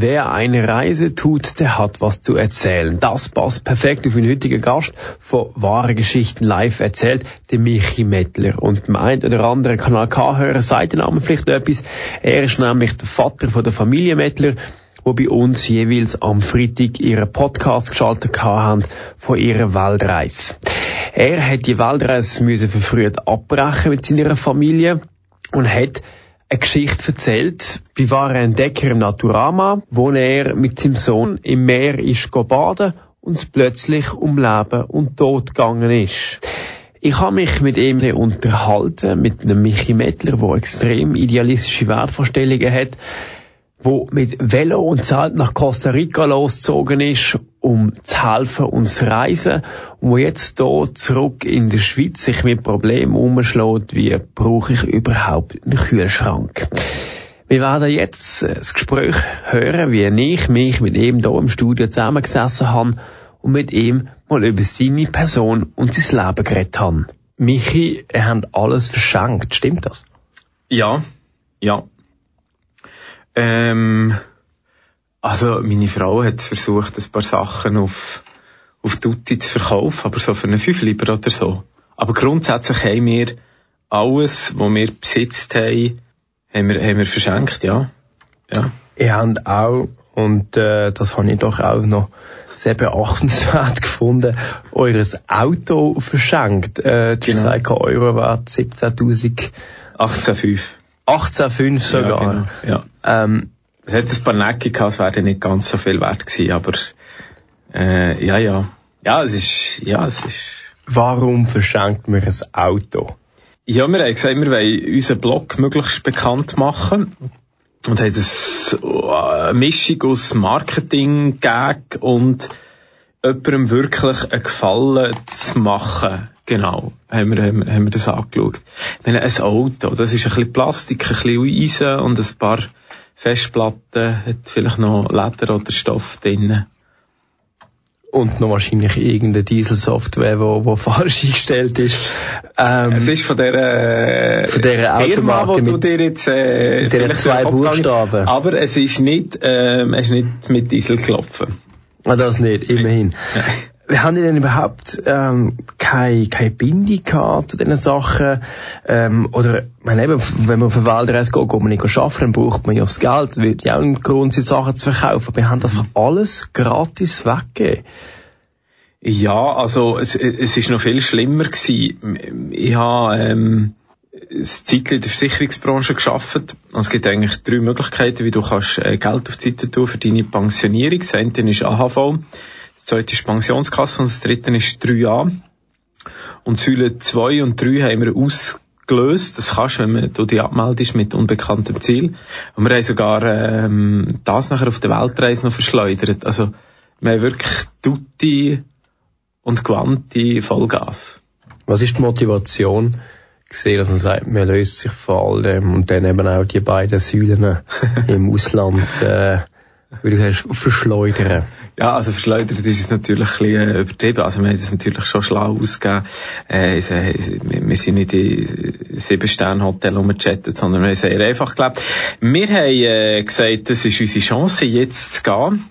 Wer eine Reise tut, der hat was zu erzählen. Das passt perfekt auf den heutigen Gast von Wahre Geschichten live erzählt, der Michi Mettler. Und dem einen oder anderen Kanal K-Hörer sagt der Name vielleicht etwas. Er ist nämlich der Vater von der Familie Mettler, wo bei uns jeweils am Freitag ihren Podcast geschaltet haben von ihrer Weltreise. Er hat die Weltreise müssen verfrüht abbrechen mit seiner Familie und hat eine Geschichte erzählt bei wahren Entdecker im Naturama, wo er mit seinem Sohn im Meer ist baden und plötzlich um Leben und Tod gegangen ist. Ich habe mich mit ihm unterhalten, mit einem Michi Mettler, der extrem idealistische Wertvorstellungen hat, wo mit Velo und Zelt nach Costa Rica losgezogen ist, um zu helfen und zu reisen, und wo jetzt hier zurück in der Schweiz sich mit Problemen umschlägt, wie brauche ich überhaupt einen Kühlschrank? Wir werden jetzt das Gespräch hören, wie ich mich mit ihm hier im Studio zusammengesessen habe und mit ihm mal über seine Person und sein Leben geredet habe. Michi, er hat alles verschenkt, stimmt das? Ja, ja, ähm, also meine Frau hat versucht, ein paar Sachen auf, auf Tutti zu verkaufen, aber so für einen Fünfliber oder so. Aber grundsätzlich haben wir alles, was wir besitzt haben, haben wir, haben wir verschenkt, ja. ja. Ihr habt auch, und äh, das habe ich doch auch noch sehr beachtenswert gefunden, eures Auto verschenkt. Äh, du genau. gesagt, Euro wert 17.000. 18,5. 18,5 sogar. Ja, genau. ja. Ähm, es hat ein paar Necke gehabt, es wäre nicht ganz so viel wert gewesen, aber äh, ja, ja. Ja, es ist, ja, es ist... Warum verschenkt man ein Auto? Ja, wir haben gesagt, wir wollen unseren Blog möglichst bekannt machen und haben eine Mischung aus Marketing, Gag und jemandem wirklich einen Gefallen zu machen. Genau, haben wir, haben wir, haben wir das angeschaut. Ich meine, ein Auto, das ist ein bisschen Plastik, ein bisschen Eisen und ein paar Festplatten, hat vielleicht noch Leder oder Stoff drin. Und noch wahrscheinlich irgendeine Dieselsoftware, wo, wo falsch eingestellt ist. Ähm, es ist von der, äh, von der Firma, wo du dir jetzt, äh, mit den zwei Buchstaben. Aber es ist nicht, ähm, es ist nicht mit Diesel gelaufen. Ah, das nicht, immerhin. Haben denn überhaupt ähm, keine, keine Bindung gehabt zu diesen Sachen? Ähm, oder, meine, eben, wenn man auf eine Weltreise geht, geht man nicht arbeiten, dann braucht man ja das Geld, wird ja auch ein Grund sein, Sachen zu verkaufen. Wir haben einfach alles gratis weggegeben. Ja, also es, es ist noch viel schlimmer gewesen. Ich habe ähm, das Zeitchen in der Versicherungsbranche geschafft. Es gibt eigentlich drei Möglichkeiten, wie du kannst äh, Geld auf die Seite tun für deine Pensionierung. Das eine ist AHV zweite ist Pensionskasse und das dritte ist 3a. Und Säule 2 und 3 haben wir ausgelöst. Das kannst du, wenn man, du dich abmeldest mit unbekanntem Ziel. Und wir haben sogar ähm, das nachher auf der Weltreise noch verschleudert. Also wir haben wirklich Tutti und Quanti Vollgas. Was ist die Motivation? gesehen, dass man sagt, man löst sich von all dem und dann eben auch die beiden Säulen im Ausland äh, würde ich sagen, verschleudern. Ja, also verschleudert ist es natürlich ein bisschen äh, übertrieben. Also wir haben das natürlich schon schlau ausgegeben. Äh, wir sind nicht in sieben Sterne Hotel rumgechattet, sondern wir haben sehr einfach gelebt. Wir haben äh, gesagt, das ist unsere Chance, jetzt zu gehen.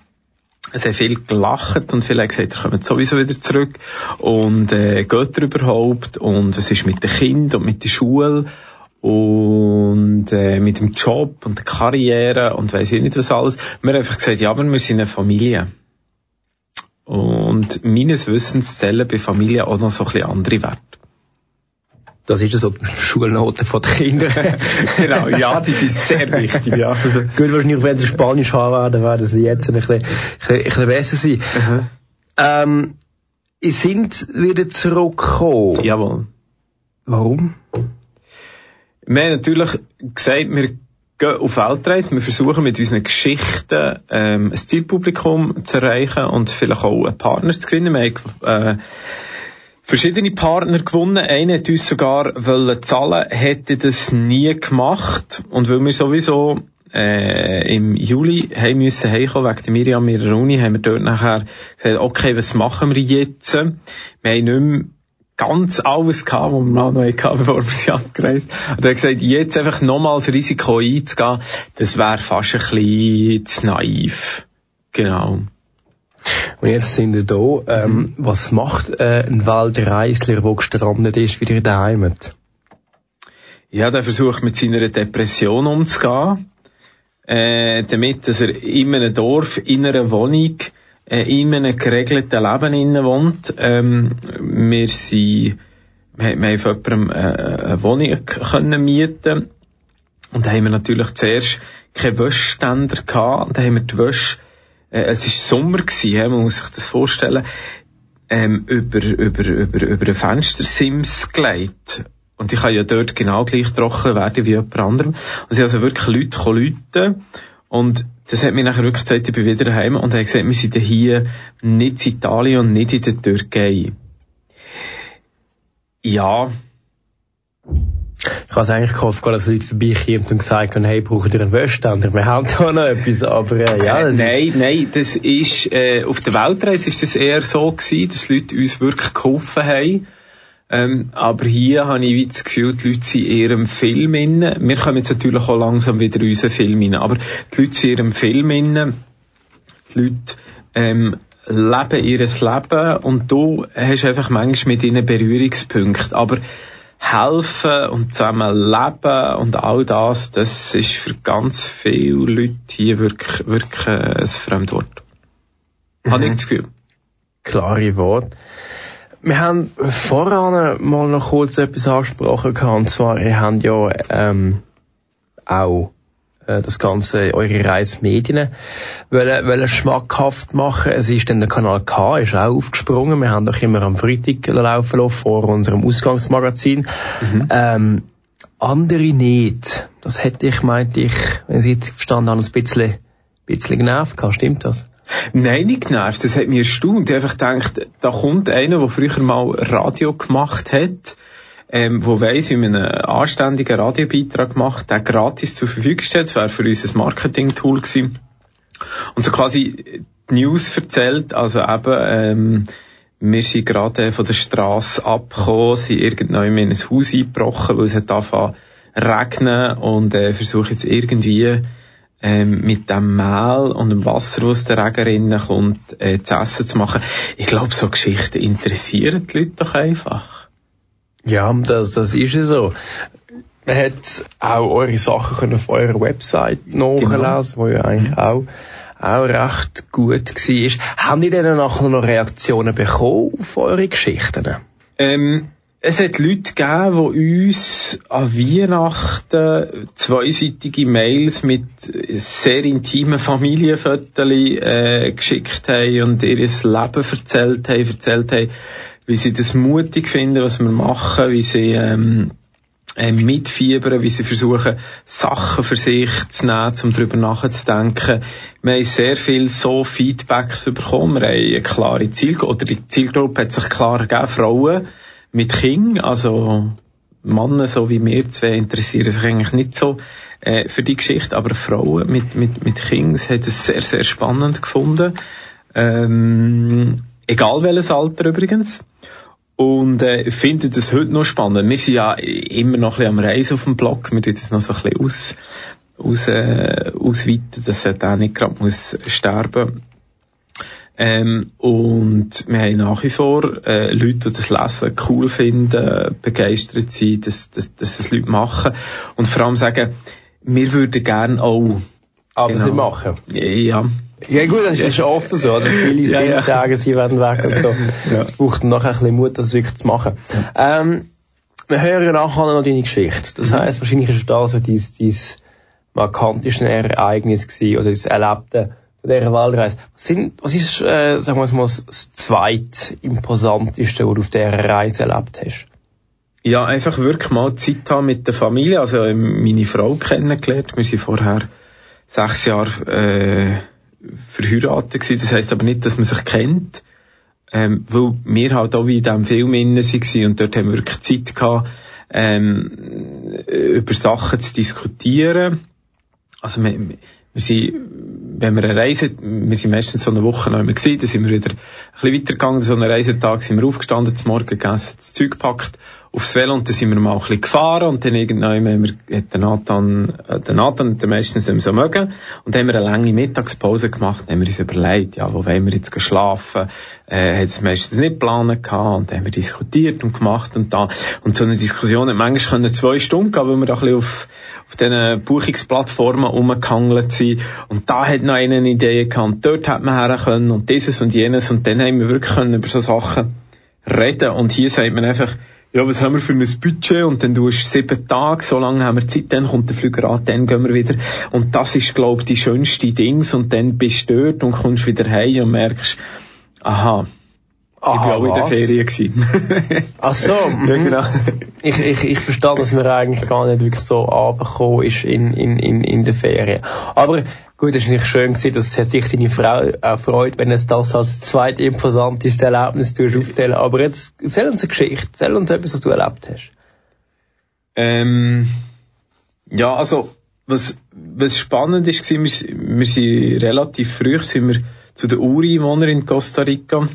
Es haben viel gelacht und viele haben gesagt, ihr kommt sowieso wieder zurück. Und äh, geht ihr überhaupt? Und was ist mit den Kindern und mit der Schule? und äh, mit dem Job und der Karriere und weiß ich nicht was alles. Wir haben einfach gesagt, ja, aber wir sind eine Familie. Und meines Wissens zählen bei Familie auch noch so ein bisschen andere Werte. Das ist so die Schulnoten von den Kindern. genau, ja, die sind sehr wichtig, ja. Gut, wahrscheinlich, wenn sie Spanisch haben werden, werden sie jetzt ein bisschen, ein bisschen besser sein. Mhm. Ähm, ihr sind wieder zurückgekommen. Jawohl. Warum? Wir haben natürlich gesagt, wir gehen auf Weltreise, wir versuchen mit unseren Geschichten ähm, ein Zielpublikum zu erreichen und vielleicht auch einen Partner zu gewinnen. Wir haben, äh, verschiedene Partner gewonnen. Einer hat uns sogar wollen zahlen, hätte das nie gemacht. Und weil wir sowieso äh, im Juli haben müssen heimkommen wegen der Miriam ihrer Uni, haben wir dort nachher gesagt, okay, was machen wir jetzt? Wir haben nicht mehr ganz alles gehabt, was wir noch hatten, bevor wir sie abgereist Und er hat gesagt, jetzt einfach nochmals Risiko einzugehen, das wäre fast ein bisschen zu naiv. Genau. Und jetzt sind wir da. Ähm, mhm. Was macht äh, ein Waldreisler, der gestrandet ist, wieder in der Heimat? Ja, der versucht mit seiner Depression umzugehen, äh, damit, dass er in einem Dorf, in einer Wohnung, in einem geregelten Leben innen wohnt. Ähm, wir sind, wir, wir haben von jemandem äh, eine Wohnung können mieten und da haben wir natürlich zuerst keine Wäschständer gehabt und da haben wir die Wäsche, äh, es war Sommer gewesen, man muss sich das vorstellen, ähm, über, über, über, über ein Fenstersims gelegt. Und ich kann ja dort genau gleich trocken werden wie jemand anderem. Und sie also wirklich Leute Leute und das hat mir nachher wirklich gesagt, ich bin wieder daheim und er hat gesagt, wir sind hier nicht in Italien und nicht in der Türkei. Ja. Ich habe es eigentlich gehofft, dass Leute vorbeikommen und gesagt haben, hey, braucht ihr einen Wäschständer? Wir haben da noch etwas, aber äh, ja. Das nein, nein, das ist, äh, auf der Weltreise ist das eher so gewesen, dass Leute uns wirklich geholfen haben ähm, aber hier habe ich das Gefühl, die Leute sind eher im Film inne. Wir kommen jetzt natürlich auch langsam wieder in unseren Film inne. Aber die Leute sind eher im Film inne. Die Leute, ähm, leben ihr Leben und du hast einfach manchmal mit ihnen Berührungspunkte. Aber helfen und zusammen leben und all das, das ist für ganz viele Leute hier wirklich, wirklich ein Fremdwort. Mhm. Habe ich das Gefühl. Klare Wort. Wir haben voran mal noch kurz etwas angesprochen und zwar, ihr habt ja ähm, auch äh, das ganze, eure Reismedien wollen, wollen schmackhaft machen. Es ist dann der Kanal K, ist auch aufgesprungen. Wir haben doch immer am Freitag laufen lassen, vor unserem Ausgangsmagazin. Mhm. Ähm, andere nicht. Das hätte ich, meinte ich, wenn ich jetzt verstanden habe, ein bisschen, bisschen genervt gehabt. Stimmt das? Nein, nicht genervt. Das hat mich erstaunt. Ich einfach gedacht, da kommt einer, der früher mal Radio gemacht hat, ähm, wo weiss, wie man einen anständigen Radiobeitrag macht, der gratis zur Verfügung steht. Das wäre für uns ein Marketing-Tool gewesen. Und so quasi die News erzählt, also eben, ähm, wir sind gerade von der Straße abgekommen, sind irgendwann in ein Haus eingebrochen, weil es hat angefangen regnen und äh, versuche jetzt irgendwie ähm, mit dem Mehl und dem Wasser, aus der Regen kommt, äh, zu essen zu machen. Ich glaube, so Geschichten interessieren die Leute doch einfach. Ja, das, das ist ja so. Man hat auch eure Sachen können auf eurer Website nachlesen, genau. wo ja eigentlich auch, auch recht gut war. Haben die denn nachher noch Reaktionen bekommen auf eure Geschichten? Ähm, es hat Leute gegeben, die uns an Weihnachten zweiseitige Mails mit sehr intimen Familienfotos äh, geschickt haben und ihr Leben erzählt haben, erzählt haben, wie sie das mutig finden, was wir machen, wie sie ähm, äh, mitfiebern, wie sie versuchen, Sachen für sich zu nehmen, um darüber nachzudenken. Wir haben sehr viel so Feedbacks bekommen. Wir haben eine klare Zielgruppe, oder die Zielgruppe hat sich klar gegeben, Frauen, mit King, also Männer so wie wir zwei interessieren sich eigentlich nicht so äh, für die Geschichte, aber Frauen mit, mit, mit Kings hat es sehr, sehr spannend gefunden. Ähm, egal welches Alter übrigens. Und äh, finde das heute noch spannend. Wir sind ja immer noch ein bisschen am Reisen auf dem Blog. Wir tun das noch so ein bisschen aus, aus, äh, ausweiten, dass er da nicht gerade muss sterben ähm, und wir haben nach wie vor äh, Leute, die das Lesen cool finden, begeistert sind, dass, dass, dass das Leute machen. Und vor allem sagen, wir würden gerne auch... Aber genau. sie machen? Ja. Ja gut, das ist ja offen so. Oder? Viele, ja, viele ja. sagen, sie werden weg und so. Es braucht noch ein bisschen Mut, das wirklich zu machen. Ähm, wir hören ja nachher noch deine Geschichte. Das mhm. heisst, wahrscheinlich ist das so dein, dein markanteste Ereignis gewesen, oder das Erlebte von dieser Waldreise. Was, sind, was ist, äh, sagen wir mal, das zweitimposanteste, was du auf dieser Reise erlebt hast? Ja, einfach wirklich mal Zeit haben mit der Familie. Also ähm, meine Frau kennengelernt. Wir sind vorher sechs Jahre äh, verheiratet gewesen. Das heisst aber nicht, dass man sich kennt. Ähm, weil wir halt auch wie in diesem Film innen waren und dort haben wir wirklich Zeit gehabt, ähm, über Sachen zu diskutieren. Also wir, Wir sind, wenn wir eine Reise, wir sind meistens so eine Woche noch immer gewesen, dann sind wir wieder ein bisschen weitergegangen, so einen Reisetag sind wir aufgestanden, zum Morgen gegessen, das Zeug gepackt, aufs Velo und dann sind wir mal ein bisschen gefahren und dann irgendwann haben wir, hat der Nathan, äh, der Nathan hat meistens nicht so mögen und dann haben wir eine lange Mittagspause gemacht, dann haben wir uns überlegt, ja, wo wollen wir jetzt schlafen, äh, hat es meistens nicht geplant gehabt und dann haben wir diskutiert und gemacht und da. Und so eine Diskussion hat manchmal können zwei Stunden gehen, weil wir da ein bisschen auf, auf diesen Buchungsplattformen rumgehangelt sind. Und da hat noch eine Idee gehabt und dort hat man her können und dieses und jenes und dann haben wir wirklich können über so Sachen reden und hier sagt man einfach, ja, was haben wir für ein Budget? Und dann du hast sieben Tage, so lange haben wir Zeit, dann kommt der Flüger an, dann gehen wir wieder. Und das ist, glaube ich, die schönste Dings. Und dann bist du dort und kommst wieder heim und merkst, aha, Aha, ich war auch in der Ferien. Gewesen. Ach so. ja, genau. Ich, ich, ich verstehe, dass man eigentlich gar nicht wirklich so runtergekommen ist in, in, in, in der Ferien. Aber gut, es ist natürlich schön gewesen, dass sich deine Frau auch freut, wenn es das als zweit imposanteste Erlebnis aufzählen. Aber jetzt, erzähl uns eine Geschichte. Erzähl uns etwas, was du erlebt hast. Ähm, ja, also, was, was spannend ist, war, wir, wir sind relativ früh, sind wir zu den Ureinwohnern in Costa Rica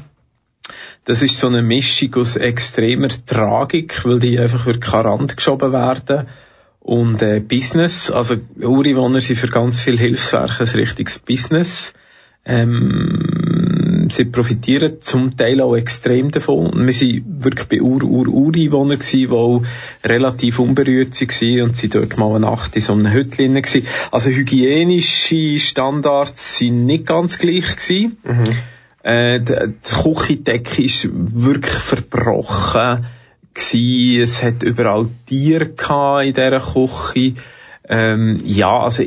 das ist so eine Mischung aus extremer Tragik, weil die einfach an Rand geschoben werden und äh, Business. Also Ureinwohner sind für ganz viele Hilfswerke ein richtiges Business. Ähm, sie profitieren zum Teil auch extrem davon. Und wir sind wirklich bei Ur-Ur-Ureinwohnern die auch relativ unberührt waren und sie dort mal eine Nacht in so einem Hütchen gewesen. Also hygienische Standards sind nicht ganz gleich gewesen. Mhm. Äh, die, Küchendecke ist wirklich verbrochen gewesen. Es hat überall Tiere in dieser Küche. Ähm, ja, also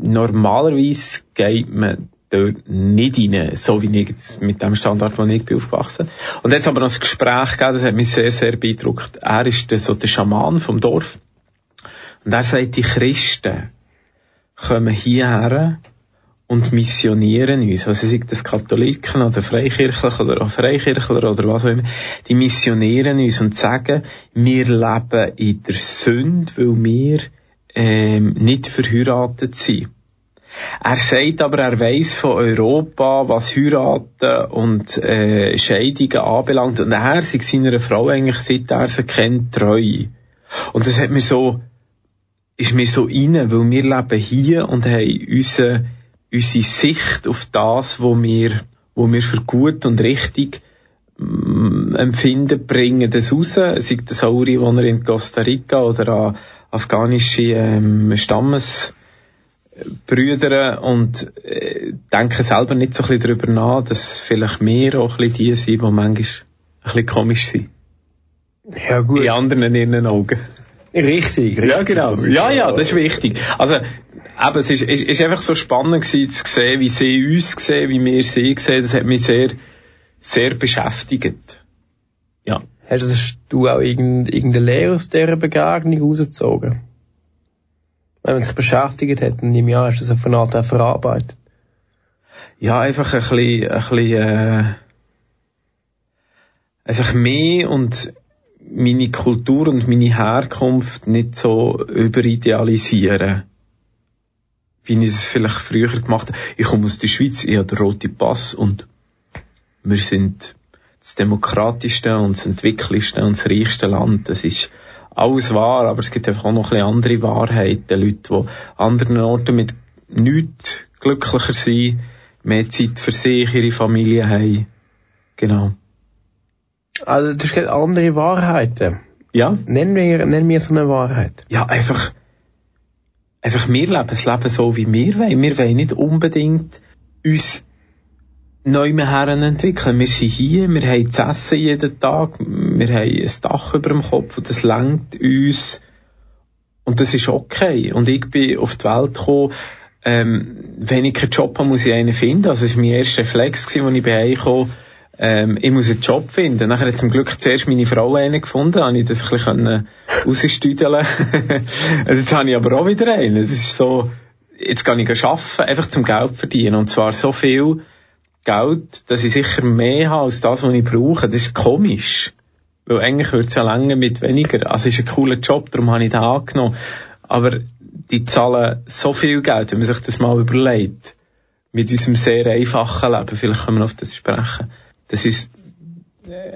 normalerweise geht man dort nicht rein, so wie ich jetzt mit dem Standard, wo ich bin aufgewachsen. Und jetzt aber noch ein Gespräch gegeben, das hat mich sehr, sehr beeindruckt. Er ist der, so der Schaman vom Dorf. Und er sagt, die Christen kommen hierher und missionieren uns, also sei das Katholiken oder Freikirchler oder auch Freikirchler oder was auch immer, die missionieren uns und sagen, wir leben in der Sünde, weil wir ähm, nicht verheiratet sind. Er sagt aber, er weiß von Europa, was Heiraten und äh, Scheidungen anbelangt. Und er ist seiner Frau eigentlich, seit er sie kennt, treu. Und das hat mir so, ist mir so inne, weil wir leben hier und haben unsere unsere Sicht auf das, wo wir, wo wir für gut und richtig mm, empfinden, bringen das raus, sei das auch Ureinwohner in Costa Rica oder an afghanische ähm, Stammesbrüder und äh, denken selber nicht so ein bisschen darüber nach, dass vielleicht wir auch ein bisschen die sind, die manchmal ein bisschen komisch sind. Ja, gut. In anderen in ihren Augen. Richtig, richtig. Ja, genau. Ja, ja, das ist wichtig. Also, eben, es ist, ist, ist einfach so spannend gewesen, zu sehen, wie sie uns sehen, wie wir sie sehen. Das hat mich sehr, sehr beschäftigt. Ja. Hast du auch irgendeine Lehre aus dieser Begegnung rausgezogen? Wenn man sich beschäftigt hat, dann nehme ich an, hast du das auf eine Art verarbeitet? Ja, einfach ein bisschen, ein bisschen, äh, einfach mehr und meine Kultur und meine Herkunft nicht so überidealisieren. Wie ich es vielleicht früher gemacht habe. Ich komme aus der Schweiz, ich habe den roten Pass und wir sind das demokratischste und das entwickelste und das reichste Land. Das ist alles wahr, aber es gibt einfach auch noch ein bisschen andere Wahrheiten. Leute, die an anderen Orten mit nichts glücklicher sind, mehr Zeit für sich, ihre Familie haben. Genau. Also, du hast andere Wahrheiten. Ja. Nenn mir, nenn mir so eine Wahrheit. Ja, einfach, einfach wir leben das Leben so, wie wir wollen. Wir wollen nicht unbedingt uns neu mehr entwickeln. Wir sind hier, wir haben zu essen jeden Tag, wir haben ein Dach über dem Kopf und das lenkt uns. Und das ist okay. Und ich bin auf die Welt gekommen, ähm, wenn ich keinen Job habe, muss ich einen finden. Also, das war mein erster Reflex, als ich bei kam ähm, ich muss einen Job finden. Nachher hat zum Glück zuerst meine Frau einen gefunden, habe ich das ein bisschen rausstüdeln also jetzt habe ich aber auch wieder einen. Es ist so, jetzt kann ich arbeiten, einfach zum Geld verdienen. Und zwar so viel Geld, dass ich sicher mehr habe als das, was ich brauche. Das ist komisch. Weil eigentlich wird es ja länger mit weniger. Also es ist ein cooler Job, darum habe ich den angenommen. aber die zahlen so viel Geld, wenn man sich das mal überlegt, mit unserem sehr einfachen Leben, vielleicht können wir auf das sprechen, das ist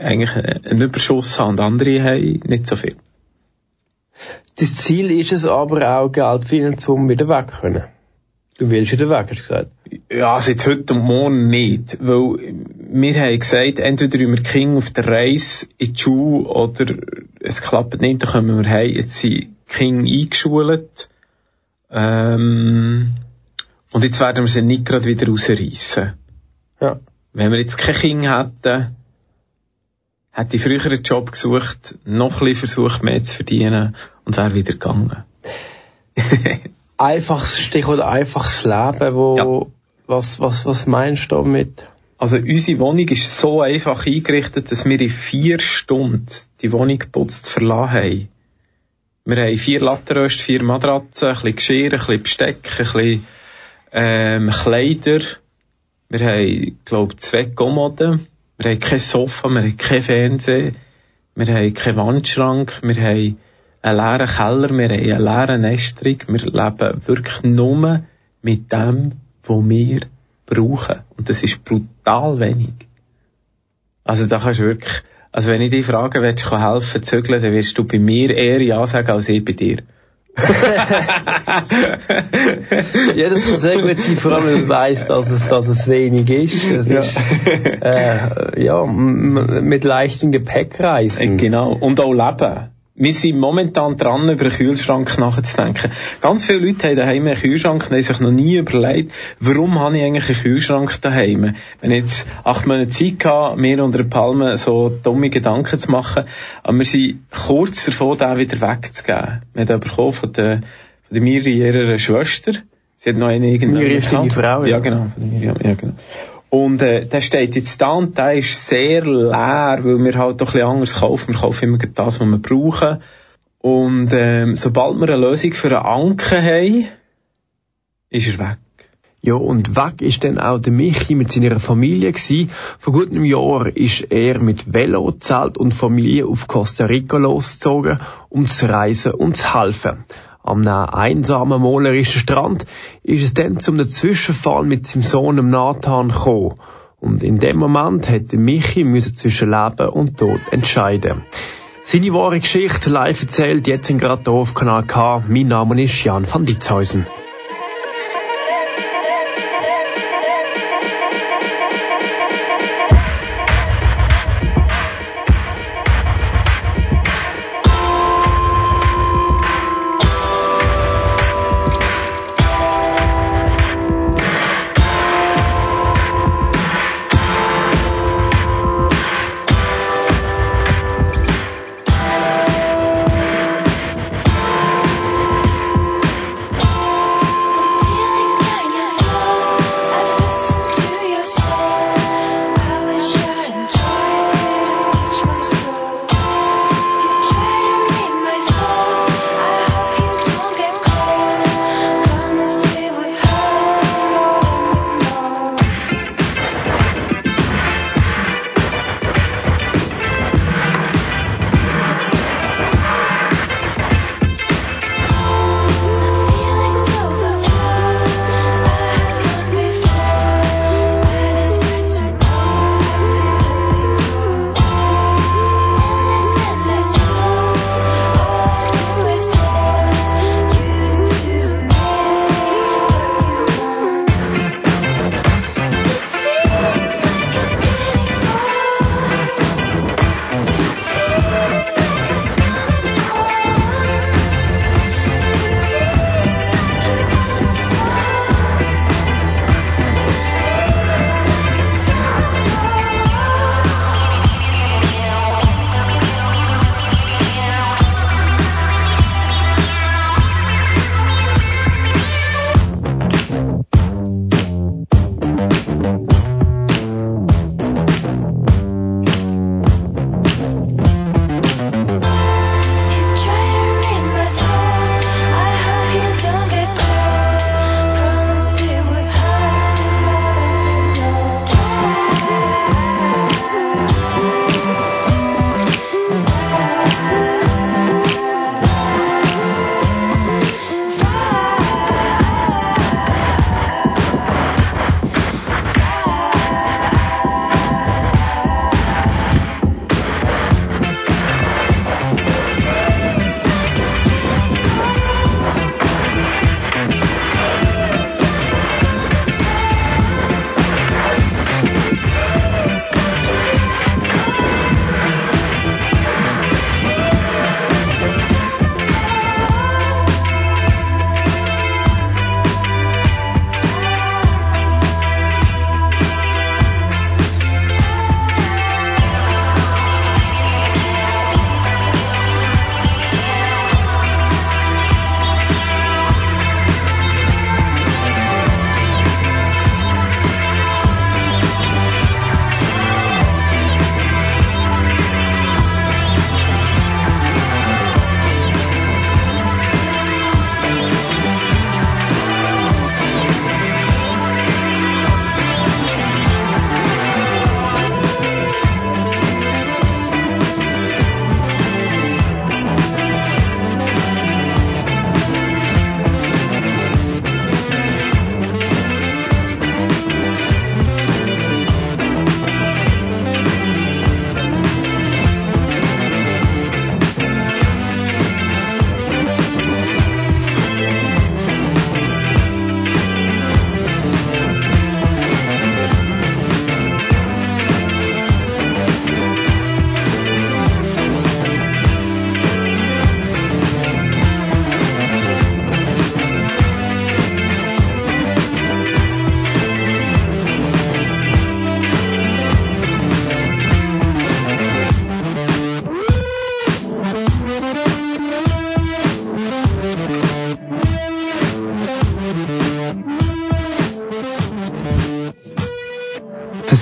eigentlich ein Überschuss haben und andere haben nicht so viel. Das Ziel ist es aber auch, Geld finanzieren, um wieder weg können. Du willst wieder weg, hast du gesagt? Ja, also jetzt heute und morgen nicht. Weil wir haben gesagt, entweder wir King auf der Reise in die Schule oder es klappt nicht, dann kommen wir heim. Jetzt sind King eingeschult. Ähm, und jetzt werden wir sie nicht gerade wieder rausreißen. Ja. Wenn wir jetzt kein Kind hätten, hätte ich früher einen Job gesucht, noch ein bisschen versucht, mehr zu verdienen und wäre wieder gegangen. einfaches Stichwort einfaches Leben, wo, ja. was, was, was meinst du damit? Also unsere Wohnung ist so einfach eingerichtet, dass wir in vier Stunden die Wohnung geputzt verlassen haben. Wir haben vier Lattenröste, vier Matratzen, ein bisschen Geschirr, ein bisschen Besteck, ein bisschen ähm, Kleider. Wir haben, glaube zwei Kommoden. Wir haben kein Sofa, wir haben kein Fernseher, wir haben keinen Wandschrank, wir haben einen leeren Keller, wir haben einen leeren Nestrung, wir leben wirklich nur mit dem, was wir brauchen. Und das ist brutal wenig. Also da kannst du wirklich, also wenn ich dich frage, willst du helfen zügeln, dann wirst du bei mir eher Ja sagen als ich bei dir. ja, das kann sehr gut sein, vor allem wenn man weiss, dass es, dass es wenig ist. Es ja. ist äh, ja, mit leichtem Gepäck reisen. Genau. Und auch leben. Wir sind momentan dran, über einen Kühlschrank nachzudenken. Ganz viele Leute haben daheim einen Kühlschrank und haben sich noch nie überlegt, warum habe ich eigentlich einen Kühlschrank daheim? Wenn ich jetzt acht Monate Zeit hatte, mir unter der Palme so dumme Gedanken zu machen, aber wir sind kurz davor, den wieder wegzugeben. Wir haben bekommen von der, von der Miri ihrer Schwester. Sie hat noch eine irgendeine... Miri ist deine Frau, ja. Ja, genau. Ja, genau. Und äh, der steht jetzt da und der ist sehr leer, weil wir halt doch ein bisschen anders kaufen. Wir kaufen immer das, was wir brauchen. Und ähm, sobald wir eine Lösung für einen Anker haben, ist er weg. Ja, und weg ist dann auch der Michi mit seiner Familie gewesen. Vor gut einem Jahr ist er mit Velo, Zelt und Familie auf Costa Rica losgezogen, um zu reisen und zu helfen. Am einsamen malerischen Strand ist es dann zum Zwischenfall mit seinem Sohn Nathan gekommen. Und in dem Moment hätte Michi müssen zwischen Leben und Tod entscheiden. Seine wahre Geschichte live erzählt jetzt in gerade auf Kanal K. Mein Name ist Jan van Ditzhausen.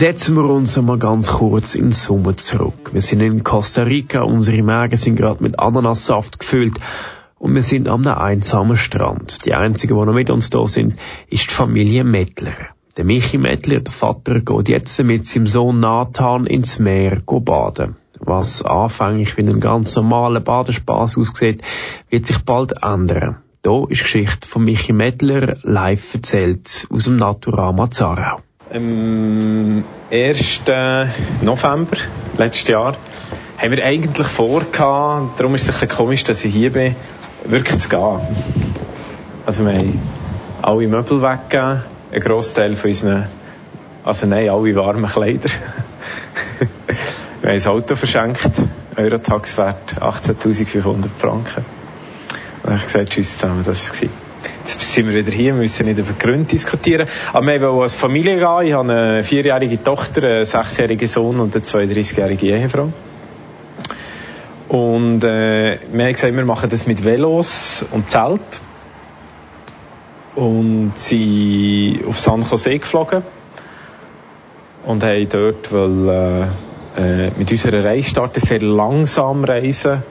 Versetzen wir uns einmal ganz kurz in Sommer zurück. Wir sind in Costa Rica, unsere Mägen sind gerade mit Ananassaft gefüllt und wir sind am einsamen Strand. Die einzigen, die noch mit uns da sind, ist die Familie Mettler. Der Michi Mettler, der Vater, geht jetzt mit seinem Sohn Nathan ins Meer baden. Was anfänglich wie ein ganz normaler Badespaß aussieht, wird sich bald ändern. Hier ist die Geschichte von Michi Mettler live erzählt aus dem Naturama Zarau. Am 1. November letztes Jahr haben wir eigentlich vor darum ist es ein bisschen komisch, dass ich hier bin, wirklich zu gehen. Also wir haben alle Möbel weggegeben, ein Großteil von unseren, also nein, alle warmen Kleider. wir haben ein Auto verschenkt, Eurotaxwert 18.500 Franken. Und dann habe ich gesagt, tschüss zusammen, das war es. Jetzt sind wir wieder hier, müssen nicht über Gründe diskutieren. Aber wir wollen als Familie gehen. Ich habe eine vierjährige Tochter, einen sechsjährigen Sohn und eine 32-jährige Ehefrau. Und äh, wir haben gesagt, wir machen das mit Velos und Zelt. Und sind auf San Jose geflogen. Und haben dort äh, äh, mit unserer Reise starten, sehr langsam reisen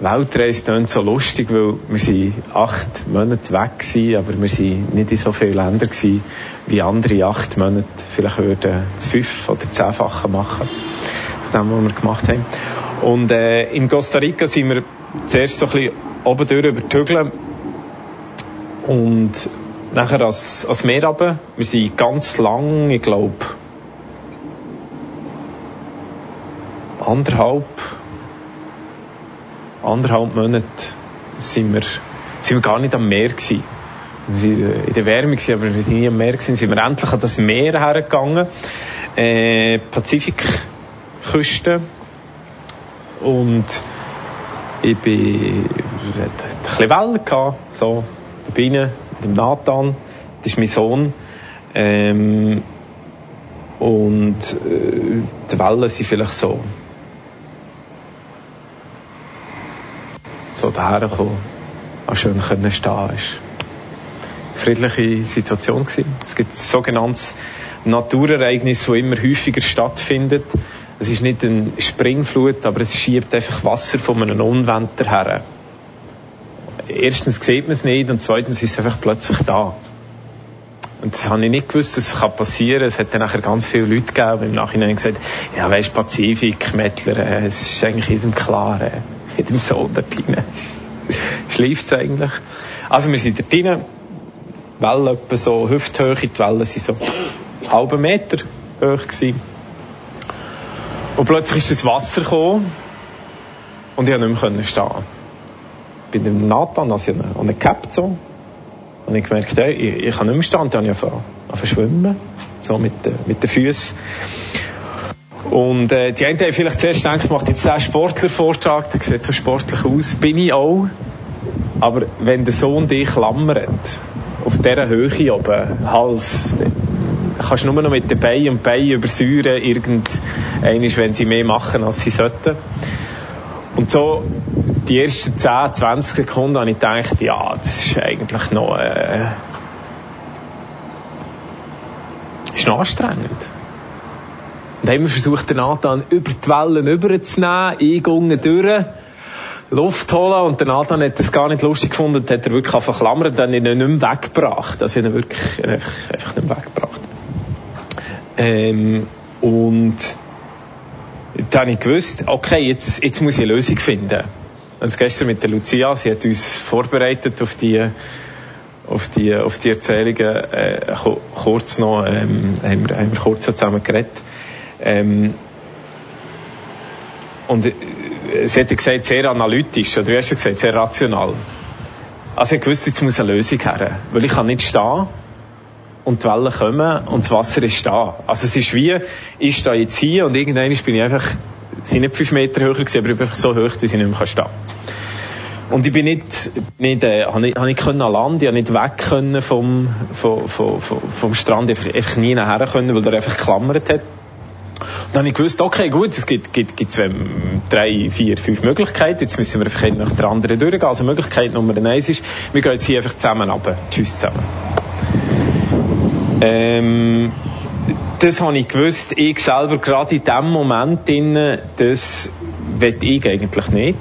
Weltreise klingt so lustig, weil wir sind acht Monate weg gewesen, aber wir sind nicht in so vielen Ländern gewesen, wie andere acht Monate vielleicht würden das fünf- oder zehnfache machen, von dem, was wir gemacht haben. Und äh, in Costa Rica sind wir zuerst so ein bisschen oben durch über die Hügel und nachher als, als Meer runter. Wir sind ganz lang, ich glaube, anderthalb anderthalb Monate sind wir, sind wir gar nicht am Meer gewesen. Wir waren in der Wärme, gewesen, aber wir sind nie am Meer gewesen. Sind wir endlich an das Meer hergegangen. Äh, Pazifikküste. Und ich bin, ein bisschen Wellen gehabt, so, da bin ich, dem Nathan. Das ist mein Sohn. Ähm, und äh, die Wellen sind vielleicht so so daher kommen, auch schön können stehen ist. Friedliche Situation gewesen. Es gibt ein sogenanntes Naturereignis, das immer häufiger stattfindet. Es ist nicht eine Springflut, aber es schiebt einfach Wasser von einem Unwetter her. Erstens sieht man es nicht und zweitens ist es einfach plötzlich da. Und das habe ich nicht gewusst, dass es passieren kann. Es hat dann nachher ganz viele Leute gegeben, die im Nachhinein gesagt ja, weisst, Pazifik, Mettler, äh, es ist eigentlich jedem klar. Äh in dem Sohn dort drin. Schläft eigentlich. Also wir sind dort drin, Wellen etwa so Hüfthöhe, die Wellen sind so einen halben Meter hoch gewesen. Und plötzlich ist das Wasser gekommen und ich konnte nicht mehr stehen. Bei dem Nathan, also ich habe ihn gehabt so. Und ich gemerkt, hey, ich, ich kann nicht mehr stehen, dann habe ich angefangen zu schwimmen. So mit, mit den Füßen. Und äh, die einen haben vielleicht zuerst gedacht, macht jetzt der Sportlervortrag, der sieht so sportlich aus. Bin ich auch. Aber wenn der Sohn dich klammert, auf dieser Höhe oben, Hals, dann kannst du nur noch mit den Beinen und Beinen übersäuren, irgendeines, wenn sie mehr machen, als sie sollten. Und so, die ersten 10, 20 Sekunden habe ich gedacht, ja, das ist eigentlich noch, äh, ist noch anstrengend. Und haben wir versucht, den Nathan über die Wellen rüberzunehmen, eingegangen durch, Luft holen und der Nathan hat das gar nicht lustig gefunden und hat er wirklich und dann ihn nicht mehr weggebracht. Also ihn wirklich einfach, einfach nicht mehr weggebracht. Ähm, und dann habe ich gewusst, okay, jetzt, jetzt muss ich eine Lösung finden. Also gestern mit der Lucia, sie hat uns vorbereitet auf die, auf die, auf die Erzählungen, äh, kurz noch, ähm, haben wir, haben wir kurz zusammen geredet. Ähm, und äh, sie hat gesagt, sehr analytisch, oder wie hast du gesagt, sehr rational. Also ich wusste, jetzt muss eine Lösung her. Weil ich kann nicht stehen und die Wellen kommen und das Wasser ist da. Also es ist wie, ich stehe jetzt hier und irgendwann bin ich einfach, sind nicht fünf Meter höher gewesen, aber ich bin einfach so hoch, dass ich nicht mehr stehen kann. Und ich bin nicht, nicht, äh, habe nicht, habe nicht können an Land, ich habe nicht weg können vom, vom, vom, vom Strand, einfach, einfach nie nachher können, weil er einfach geklammert hat. Dann habe ich gewusst, okay, gut, es gibt, gibt, gibt zwei, drei, vier, fünf Möglichkeiten. Jetzt müssen wir einfach nach der anderen durchgehen. Also Möglichkeit Nummer eins ist, wir gehen jetzt hier einfach zusammen runter. Tschüss zusammen. Ähm, das habe ich gewusst, ich selber gerade in dem Moment drin, das will ich eigentlich nicht.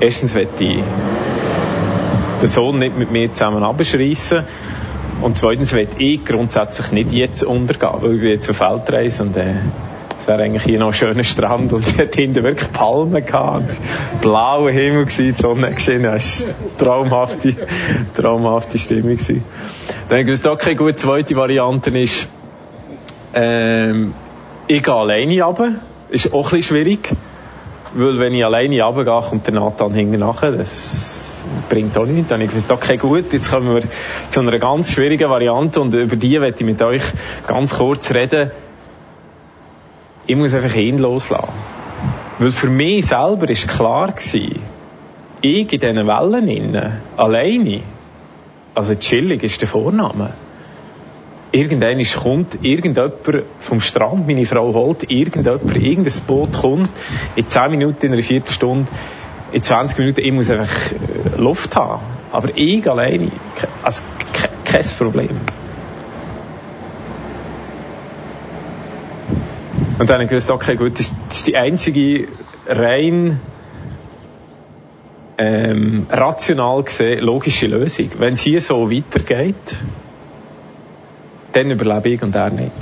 Erstens will ich den Sohn nicht mit mir zusammen abschreissen. Und zweitens will ich grundsätzlich nicht jetzt untergehen, weil ich bin jetzt auf Feldreise und äh, es wäre eigentlich hier noch ein schöner Strand und es hat hinten wirklich Palmen gehabt. Es blauer Himmel, gewesen, die Sonne geschienen, es war traumhafte, traumhafte Stimmung. Gewesen. Dann habe ich gewusst, okay, gut, zweite Variante ist, ähm, ich gehe alleine runter. Ist auch ein bisschen schwierig. Weil wenn ich alleine runtergehe, kommt der Nathan hinten nachher. Das bringt auch nichts. Dann ich gesagt, okay, gut, jetzt kommen wir zu einer ganz schwierigen Variante und über die werde ich mit euch ganz kurz reden. Ich muss einfach ihn loslassen. Weil für mich selber ist klar gewesen, ich in diesen Wellen innen, alleine, also chillig ist der Vorname irgendwann kommt irgendjemand vom Strand, meine Frau holt irgendjemand, irgendein Boot kommt, in 10 Minuten, in einer Viertelstunde, in 20 Minuten, ich muss einfach äh, Luft haben. Aber ich alleine, also kein Problem. Und dann habe ich gewusst, okay, gut, das ist die einzige rein ähm, rational gesehen logische Lösung. Wenn es hier so weitergeht, dann überlebe ich und er nicht.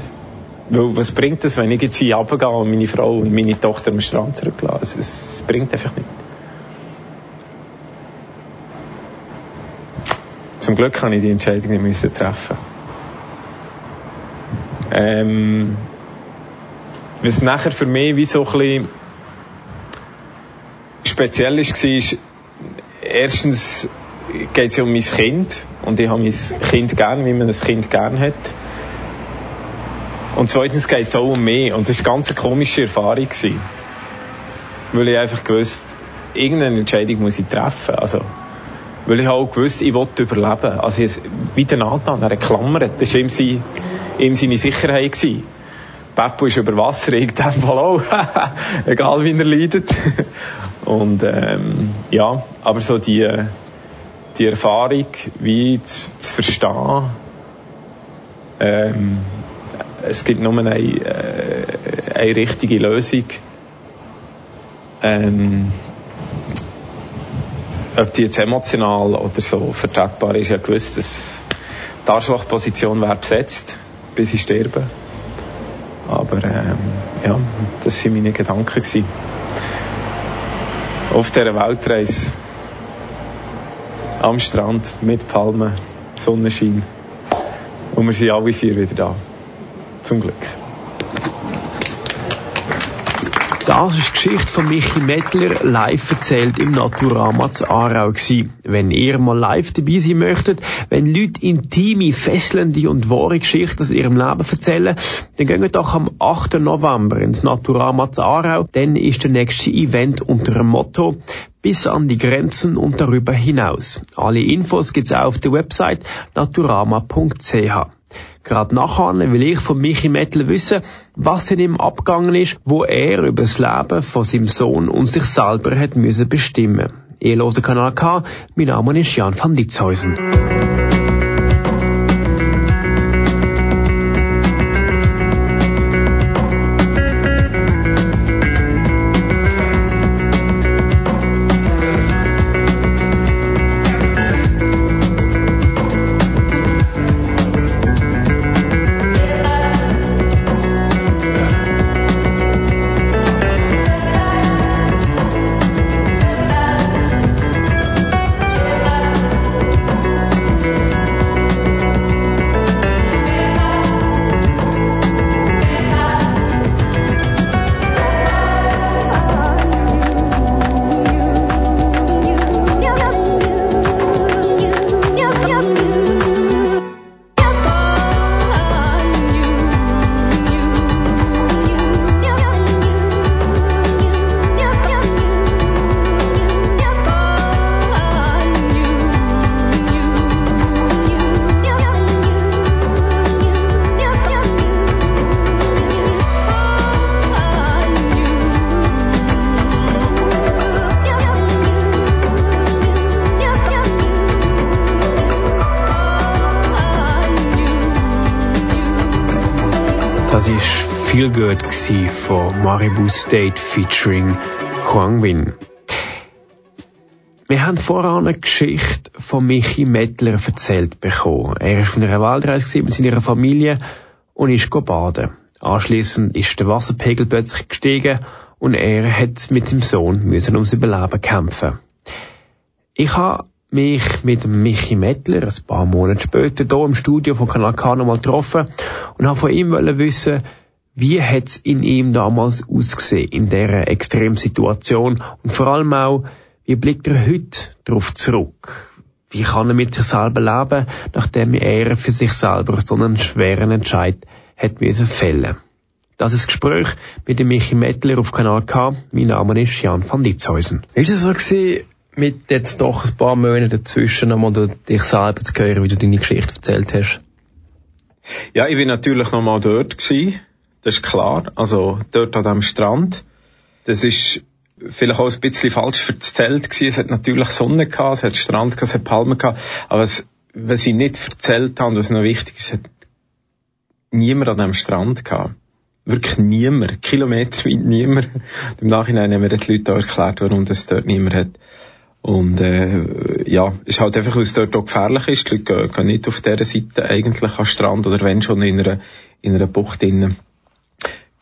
Weil, was bringt es, wenn ich jetzt hier runtergehe und meine Frau und meine Tochter am Strand zurücklasse? Es, es bringt einfach nicht. Zum Glück kann ich die Entscheidung nicht müssen treffen. Ähm, was nachher für mich wie so ein bisschen speziell ist, erstens geht es ja um mein Kind und ich habe mein Kind gern, wie man ein Kind gern hat. Und zweitens geht es auch um mich. Und das war eine ganz komische Erfahrung. Gewesen. Weil ich einfach gewusst, irgendeine Entscheidung muss ich treffen. Also, weil ich auch gewusst, ich wollte überleben. Also, ich, wie der Nathan, er hat geklammert. Das war ihm, seine, ihm seine Sicherheit. Gewesen. Beppo ist über Wasser, in dem Fall auch. Egal wie er leidet. Und, ähm, ja, aber so die, die Erfahrung, wie zu, zu verstehen, ähm, es gibt nur eine, äh, eine richtige Lösung. Ähm, ob die jetzt emotional oder so vertretbar ist, ja gewusst, dass die Arschlochposition wäre besetzt, bis ich sterbe. Aber ähm, ja, das waren meine Gedanken. Gewesen. Auf dieser Weltreise am Strand mit Palmen, Sonnenschein und wir sind alle vier wieder da zum Glück. Das ist die Geschichte von Michi Mettler live erzählt im Naturama zu Aarau gewesen. Wenn ihr mal live dabei sein möchtet, wenn Leute intime, fesselnde und wahre Geschichten aus ihrem Leben erzählen, dann gehen wir doch am 8. November ins Naturama zu Aarau. Dann ist der nächste Event unter dem Motto bis an die Grenzen und darüber hinaus. Alle Infos gibt's auch auf der Website naturama.ch. Gerade nachher will ich von Michi Mettel wissen, was in ihm abgegangen ist, wo er über das Leben von seinem Sohn und sich selber hat müssen bestimmen. Ihr hört Kanal K, mein Name ist Jan van Ditzhäusen. Ist viel gut von Maribu State featuring Huang Win. Wir haben vorher eine Geschichte von Michi Mettler erzählt bekommen. Er war von einer Waldreise mit seiner Familie und ist baden. Anschließend ist der Wasserpegel plötzlich gestiegen und er hat mit dem Sohn müssen ums Überleben kämpfen. Ich habe mich mit Michi Mettler ein paar Monate später hier im Studio von Kanal K nochmal getroffen und habe von ihm wissen, wie hat es in ihm damals ausgesehen, in dieser Extremsituation und vor allem auch, wie blickt er heute darauf zurück? Wie kann er mit sich selber leben, nachdem er für sich selber so einen schweren Entscheid hat müssen fällen? Das ist das Gespräch mit dem Michi Mettler auf Kanal K. Mein Name ist Jan van Ditzhäusen. Ist es so gewesen, mit jetzt doch ein paar Monaten dazwischen nochmal dich selber zu hören, wie du deine Geschichte erzählt hast? Ja, ich bin natürlich nochmal dort gewesen. Das ist klar. Also, dort an dem Strand. Das ist vielleicht auch ein bisschen falsch erzählt gewesen. Es hat natürlich Sonne gehabt, es hat Strand gehabt, es hat Palmen gehabt. Aber es, was sie nicht erzählt haben, was noch wichtig ist, hat niemand an dem Strand gehabt. Wirklich niemand. Kilometer weit niemand. Im Nachhinein haben mir die Leute auch erklärt, warum das dort niemand hat. Und äh, ja, ist halt einfach, weil es dort auch gefährlich ist. Die Leute gehen, gehen nicht auf dieser Seite eigentlich am Strand oder wenn schon in einer, in einer Bucht drinnen.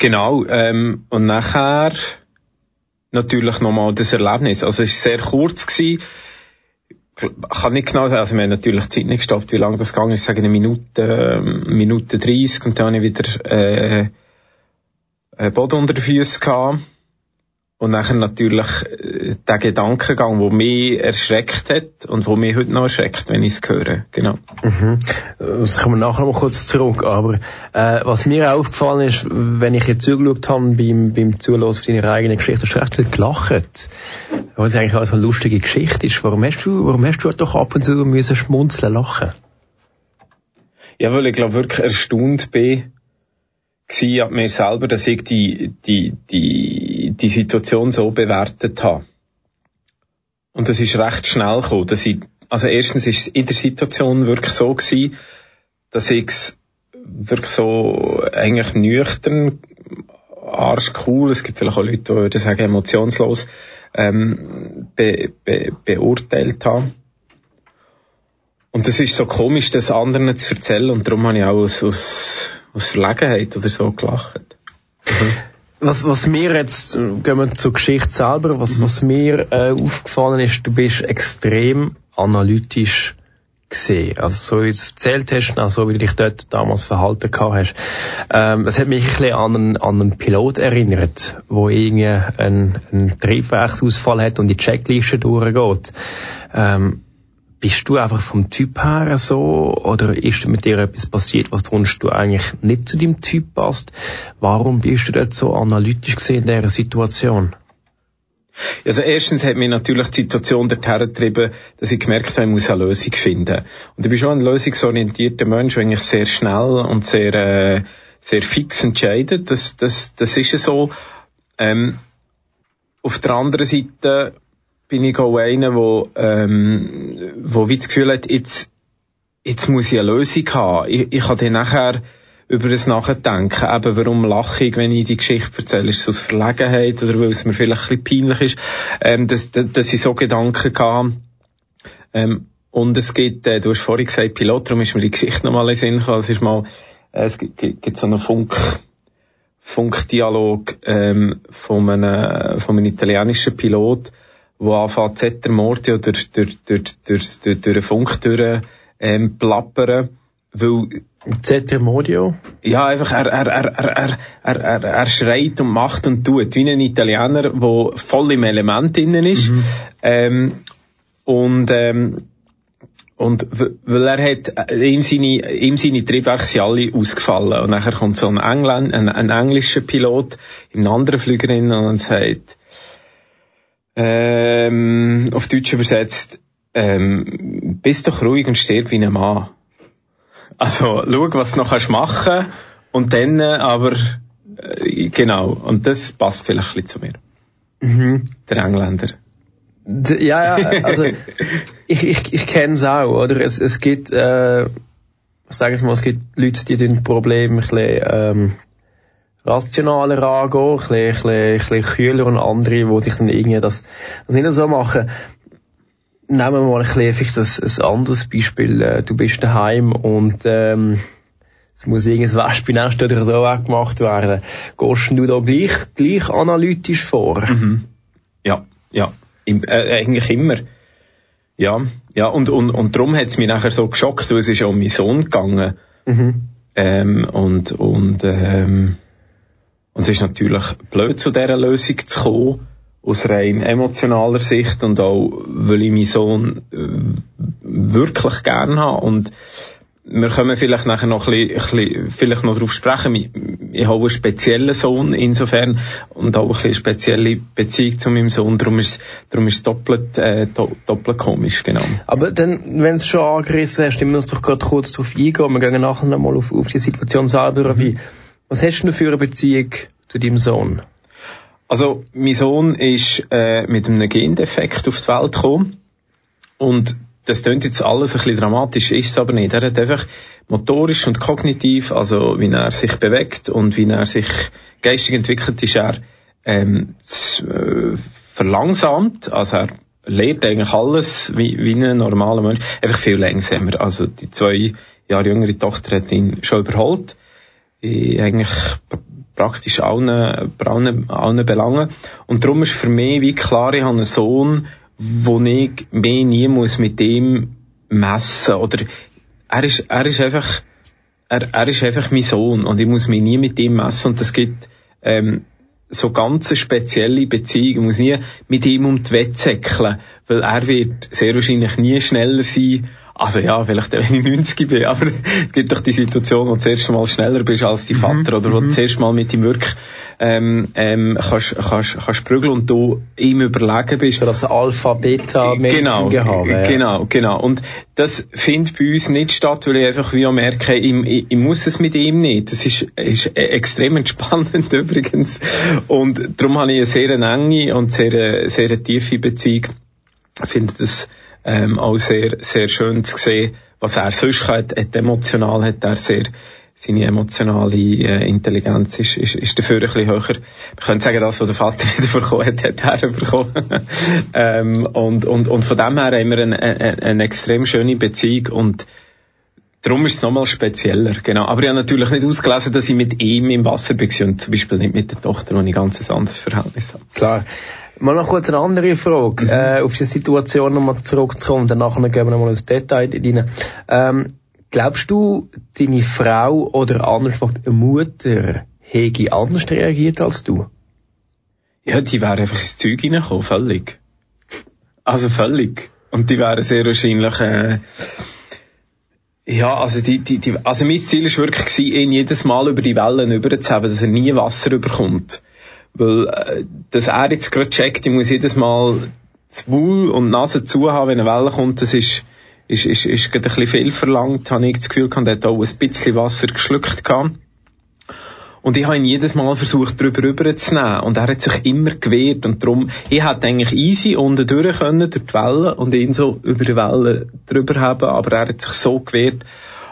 Genau, ähm, und nachher natürlich nochmal das Erlebnis. Also es war sehr kurz. Gewesen. Ich kann nicht genau sagen, also wir haben natürlich die Zeit nicht gestoppt, wie lange das gegangen ist. Ich sage eine Minute, äh, Minute 30 und dann habe ich wieder äh, Boden unter den Füßen gehabt. Und nachher natürlich der Gedankengang, der mich erschreckt hat und der mich heute noch erschreckt, wenn ich es höre. Genau. Mhm. Das kommen wir nachher noch mal kurz zurück. Aber äh, was mir aufgefallen ist, wenn ich jetzt zugeschaut habe beim, beim Zuhören von deiner eigenen Geschichte, hast du recht viel gelacht. Was eigentlich auch so eine lustige Geschichte ist. Warum hast du, warum hast du doch ab und zu müssen schmunzeln, lachen? Ja, weil ich glaube wirklich erstaunt bin, gewesen an mir selber, dass ich die, die, die, die Situation so bewertet habe. Und das ist recht schnell gekommen, dass ich, also erstens ist es in der Situation wirklich so gewesen, dass ich es wirklich so eigentlich nüchtern, arschcool, es gibt vielleicht auch Leute, die würden sagen emotionslos, ähm, be, be, beurteilt habe. Und das ist so komisch, das anderen zu erzählen und darum habe ich auch aus, aus aus Verlegenheit oder so gelacht. Mhm. Was, was mir jetzt, gehen wir zur Geschichte selber, was, mhm. was mir äh, aufgefallen ist, du bist extrem analytisch gesehen. Also so wie du es erzählt hast, auch so wie du dich dort damals verhalten gehabt hast. Ähm, es hat mich ein bisschen an einen, an einen Pilot erinnert, wo irgendwie einen, einen Triebwerksausfall hat und die Checkliste durchgeht. Ähm, bist du einfach vom Typ her so oder ist mit dir etwas passiert, was sonst du eigentlich nicht zu dem Typ passt? Warum bist du dort so analytisch gesehen in dieser Situation? Also erstens hat mich natürlich die Situation dorthin getrieben, dass ich gemerkt habe, ich muss eine Lösung finden. Und ich bin schon ein lösungsorientierter Mensch, eigentlich sehr schnell und sehr, äh, sehr fix entscheidet. Das, das, das ist so. Ähm, auf der anderen Seite bin ich auch einer, wo, ähm, wo wie das Gefühl hat, jetzt, jetzt muss ich eine Lösung haben. Ich, ich kann dann nachher über das nachdenken. Eben, warum lache ich, wenn ich die Geschichte erzähle? Ist es aus Verlegenheit oder weil es mir vielleicht ein bisschen peinlich ist, ähm, dass, dass, dass ich so Gedanken hatte. Ähm, und es gibt, äh, du hast vorhin gesagt, Pilot, darum ist mir die Geschichte nochmal in Sinn gekommen. Es ist mal, äh, es gibt, gibt so einen Funk, Funkdialog, ähm, von einem, von einem italienischen Pilot, wo anfängt Zetter Mordio durch, durch, durch, durch, durch, durch den Funk durch, ähm, plappern, weil Zetter Mordio? Ja, einfach, er, er, er, er, er, er, er schreit und macht und tut, wie ein Italiener, der voll im Element innen ist, mhm. ähm, und, ähm, und weil er hat, ihm seine, ihm seine Triebwerke sind alle ausgefallen. Und nachher kommt so ein, England, ein, ein englischer Pilot in einem anderen Flügerin und sagt, ähm, auf Deutsch übersetzt, ähm, bist doch ruhig und stirb wie ein Mann. Also, schau, was du noch kannst machen und dann äh, aber, äh, genau, und das passt vielleicht ein bisschen zu mir. Mhm. Der Engländer. Ja, ja, also ich, ich, ich kenne es auch, oder? Es, es gibt, äh, sagen wir mal, es gibt Leute, die ein Problem ein bisschen, ähm, rationaler angehen, ein bisschen, ein bisschen, ein bisschen kühler und andere, wo dich dann irgendwie das, das nicht so machen. Nehmen wir mal ein bisschen vielleicht ein, ein anderes Beispiel. Äh, du bist daheim und ähm, es muss irgendein Wespennest oder so gemacht werden. Gehst du da gleich, gleich analytisch vor? Mhm. Ja, ja. Im, äh, eigentlich immer. Ja, ja, und, und, und darum hat es mich nachher so geschockt, weil es ist um meinen Sohn gegangen. Mhm. Ähm, und, und, ähm, und es ist natürlich blöd, zu dieser Lösung zu kommen, aus rein emotionaler Sicht und auch, weil ich meinen Sohn äh, wirklich gern habe und wir können vielleicht nachher noch ein bisschen, ein bisschen vielleicht noch darauf sprechen. Ich, ich habe einen speziellen Sohn insofern und auch ein bisschen spezielle Beziehung zu meinem Sohn. Darum ist, darum ist es doppelt, äh, doppelt komisch, genau. Aber dann, wenn es schon angerissen hast, dann müssen wir doch gerade kurz darauf eingehen. Wir gehen nachher nochmal auf, auf die Situation selber. Wie, was hast du für eine Beziehung zu deinem Sohn? Also, mein Sohn ist äh, mit einem Gendefekt auf die Welt gekommen und das klingt jetzt alles ein bisschen dramatisch, ist es aber nicht. Er hat einfach motorisch und kognitiv, also wie er sich bewegt und wie er sich geistig entwickelt, ist er ähm, äh, verlangsamt, also er lernt eigentlich alles wie, wie ein normaler Mensch, einfach viel langsamer. Also die zwei Jahre jüngere Tochter hat ihn schon überholt, in eigentlich praktisch allen, allen, allen Belangen. Und darum ist für mich wie klar, ich habe einen Sohn, wo ich mehr nie muss mit dem messen oder er ist, er ist einfach, er, er ist einfach mein Sohn und ich muss mich nie mit ihm messen und das gibt, ähm, so ganz spezielle Beziehung. Ich muss nie mit ihm um die Wette säckeln, weil er wird sehr wahrscheinlich nie schneller sein also ja, vielleicht wenn ich 90 bin, aber es gibt doch die Situation, wo du das erste Mal schneller bist als dein Vater mhm. oder wo du mhm. das erste Mal mit ihm wirklich ähm, ähm, kannst, kannst, kannst prügeln und du ihm überlegen bist. Das Alpha-Beta genau, haben, ja. genau, genau. Und das findet bei uns nicht statt, weil ich einfach wie auch merke, ich, ich, ich muss es mit ihm nicht. Das ist, ist extrem entspannend übrigens. Und darum habe ich eine sehr enge und sehr, sehr tiefe Beziehung. Ich finde das ähm, auch sehr, sehr schön zu sehen, was er sonst hat, hat emotional hat er sehr, seine emotionale äh, Intelligenz ist, ist, ist dafür ein bisschen höher. Wir können sagen, das, was der Vater nicht bekommen hat, hat er bekommen. ähm, und, und, und von dem her haben wir eine, eine, eine extrem schöne Beziehung und Darum ist es nochmal spezieller, genau. Aber ich habe natürlich nicht ausgelesen, dass ich mit ihm im Wasser bin und zum Beispiel nicht mit der Tochter, wo ich ein ganz anderes Verhältnis habe. Klar. Mal noch kurz eine andere Frage, mhm. äh, auf die Situation nochmal zurückzukommen, danach gehen wir nochmal ins Detail rein. Ähm, glaubst du, deine Frau oder anders gesagt, eine Mutter hätte anders reagiert als du? Ja, die wäre einfach ins Zeug reingekommen, völlig. Also völlig. Und die wären sehr wahrscheinlich, äh, ja, also die, die, die, also mein Ziel war wirklich, ihn jedes Mal über die Wellen überzuhaben, dass er nie Wasser überkommt. Weil, äh, dass er jetzt gerade checkt, ich muss jedes Mal das Maul und die Nase zu haben, wenn eine Welle kommt, das ist, ist, ist, ist gerade ein bisschen viel verlangt, habe ich das Gefühl gehabt, er hat auch ein bisschen Wasser geschluckt gehabt. Und ich habe ihn jedes Mal versucht, drüber rüberzunehmen. Und er hat sich immer gewehrt. Und darum, ich hätte eigentlich easy unten durch können, durch die Wellen, und ihn so über die Wellen drüber haben, aber er hat sich so gewehrt,